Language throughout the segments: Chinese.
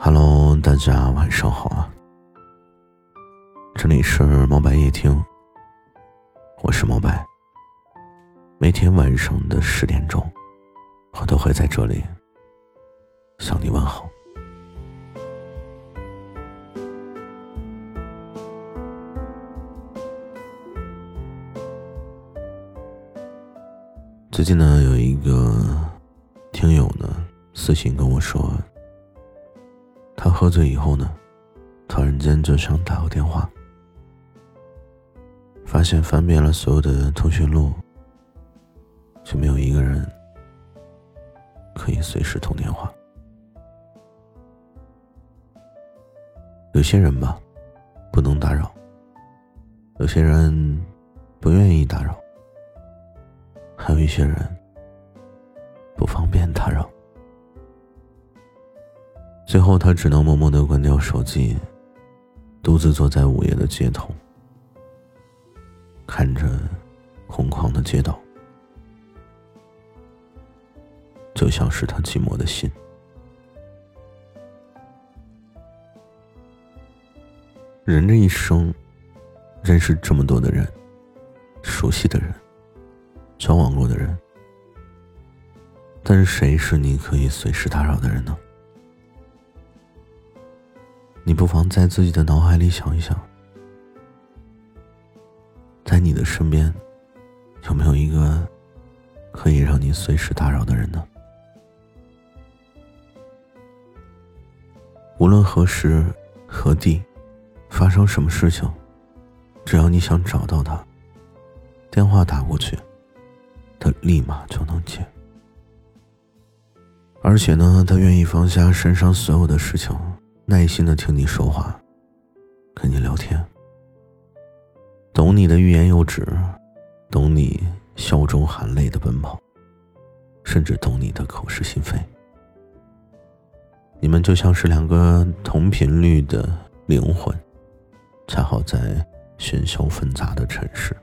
们，大家晚上好啊！这里是猫白夜听，我是猫白。每天晚上的十点钟，我都会在这里向你问好。最近呢，有一个听友呢私信跟我说。他喝醉以后呢，突然间就想打个电话，发现翻遍了所有的通讯录，就没有一个人可以随时通电话。有些人吧，不能打扰；有些人不愿意打扰；还有一些人不方便打扰。最后，他只能默默的关掉手机，独自坐在午夜的街头，看着空旷的街道，就像是他寂寞的心。人这一生，认识这么多的人，熟悉的人，交往过的人，但是谁是你可以随时打扰的人呢？你不妨在自己的脑海里想一想，在你的身边，有没有一个可以让你随时打扰的人呢？无论何时何地，发生什么事情，只要你想找到他，电话打过去，他立马就能接。而且呢，他愿意放下身上所有的事情。耐心的听你说话，跟你聊天，懂你的欲言又止，懂你笑中含泪的奔跑，甚至懂你的口是心非。你们就像是两个同频率的灵魂，恰好在喧嚣纷杂的城市，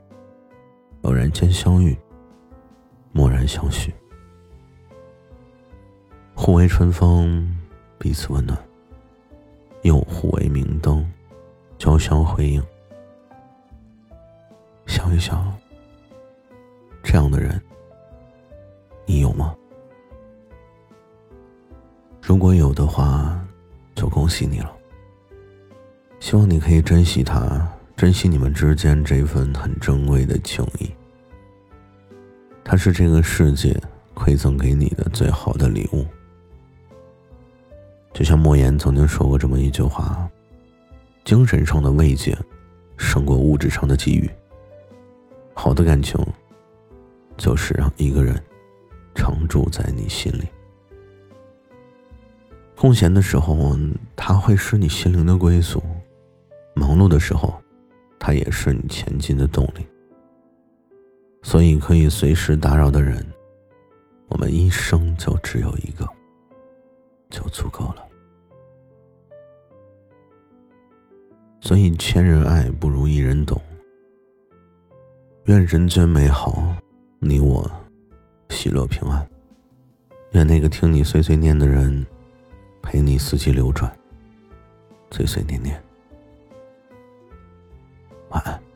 偶然间相遇，蓦然相许，互为春风，彼此温暖。又互为明灯，交相辉映。想一想，这样的人，你有吗？如果有的话，就恭喜你了。希望你可以珍惜他，珍惜你们之间这份很珍贵的情谊。他是这个世界馈赠给你的最好的礼物。就像莫言曾经说过这么一句话：“精神上的慰藉，胜过物质上的给予。好的感情，就是让一个人常住在你心里。空闲的时候，他会是你心灵的归宿；忙碌的时候，他也是你前进的动力。所以，可以随时打扰的人，我们一生就只有一个，就足够了。”所以千人爱不如一人懂。愿人间美好你我喜乐平安。愿那个听你碎碎念的人陪你四季流转岁岁年年晚安。